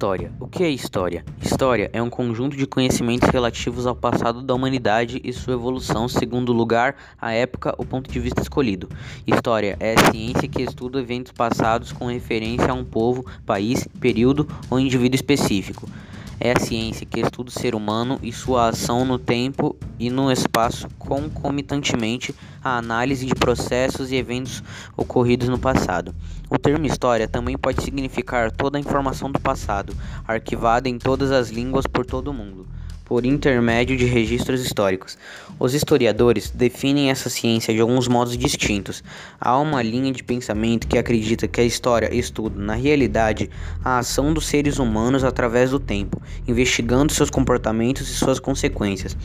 História. O que é história? História é um conjunto de conhecimentos relativos ao passado da humanidade e sua evolução segundo o lugar, a época, o ponto de vista escolhido. História é a ciência que estuda eventos passados com referência a um povo, país, período ou indivíduo específico. É a ciência que estuda o ser humano e sua ação no tempo e no espaço concomitantemente à análise de processos e eventos ocorridos no passado. O termo história também pode significar toda a informação do passado, arquivada em todas as línguas por todo o mundo por intermédio de registros históricos. Os historiadores definem essa ciência de alguns modos distintos. Há uma linha de pensamento que acredita que a história estuda, na realidade, a ação dos seres humanos através do tempo, investigando seus comportamentos e suas consequências.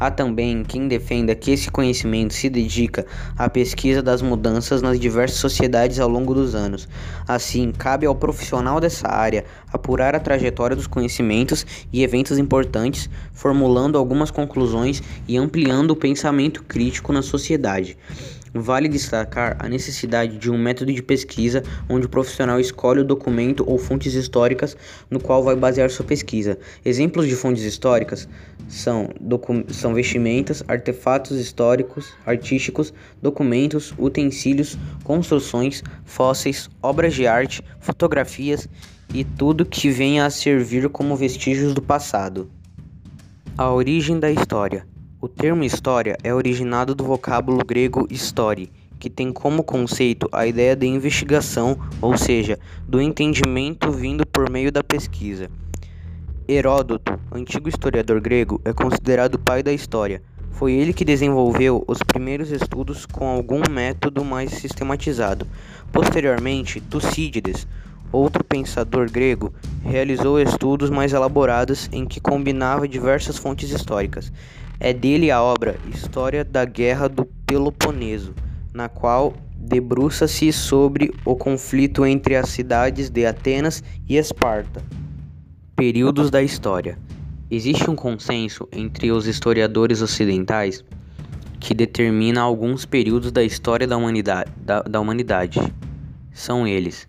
Há também quem defenda que esse conhecimento se dedica à pesquisa das mudanças nas diversas sociedades ao longo dos anos. Assim, cabe ao profissional dessa área apurar a trajetória dos conhecimentos e eventos importantes formulando algumas conclusões e ampliando o pensamento crítico na sociedade. Vale destacar a necessidade de um método de pesquisa onde o profissional escolhe o documento ou fontes históricas no qual vai basear sua pesquisa. Exemplos de fontes históricas são, são vestimentas, artefatos históricos, artísticos, documentos, utensílios, construções, fósseis, obras de arte, fotografias e tudo que venha a servir como vestígios do passado. A origem da história. O termo história é originado do vocábulo grego histori, que tem como conceito a ideia de investigação, ou seja, do entendimento vindo por meio da pesquisa. Heródoto, antigo historiador grego, é considerado o pai da história. Foi ele que desenvolveu os primeiros estudos com algum método mais sistematizado. Posteriormente, Tucídides, Outro pensador grego realizou estudos mais elaborados em que combinava diversas fontes históricas. É dele a obra História da Guerra do Peloponeso, na qual debruça-se sobre o conflito entre as cidades de Atenas e Esparta. Períodos da história. Existe um consenso entre os historiadores ocidentais que determina alguns períodos da história da humanidade. Da, da humanidade. São eles: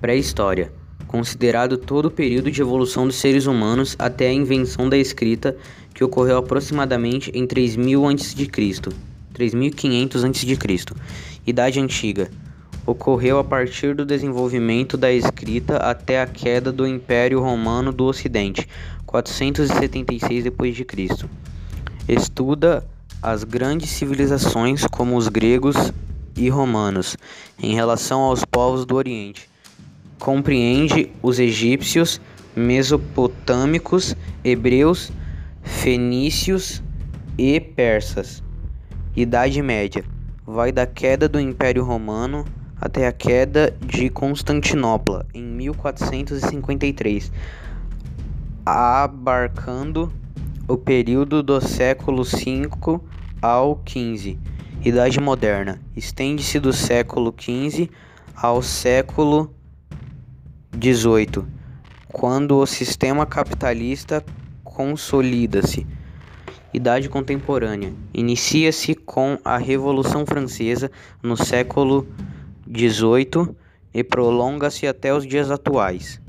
Pré-história considerado todo o período de evolução dos seres humanos até a invenção da escrita, que ocorreu aproximadamente em 3000 a.C., 3500 a.C. Idade Antiga ocorreu a partir do desenvolvimento da escrita até a queda do Império Romano do Ocidente, 476 d.C. Estuda as grandes civilizações como os gregos e romanos em relação aos povos do Oriente compreende os egípcios, mesopotâmicos, hebreus, fenícios e persas. Idade Média vai da queda do Império Romano até a queda de Constantinopla em 1453, abarcando o período do século V ao XV. Idade Moderna estende-se do século XV ao século 18. Quando o sistema capitalista consolida-se. Idade contemporânea. Inicia-se com a Revolução Francesa no século XVIII e prolonga-se até os dias atuais.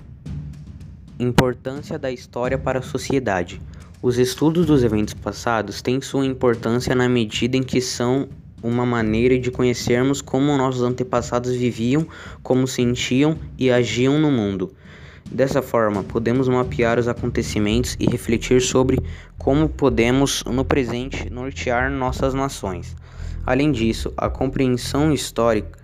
Importância da história para a sociedade. Os estudos dos eventos passados têm sua importância na medida em que são uma maneira de conhecermos como nossos antepassados viviam, como sentiam e agiam no mundo. Dessa forma, podemos mapear os acontecimentos e refletir sobre como podemos, no presente, nortear nossas nações. Além disso, a compreensão histórica,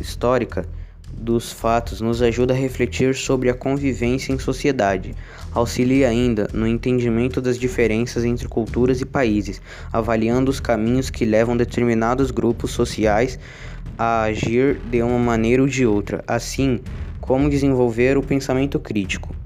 histórica dos fatos nos ajuda a refletir sobre a convivência em sociedade. Auxilia ainda no entendimento das diferenças entre culturas e países, avaliando os caminhos que levam determinados grupos sociais a agir de uma maneira ou de outra, assim como desenvolver o pensamento crítico.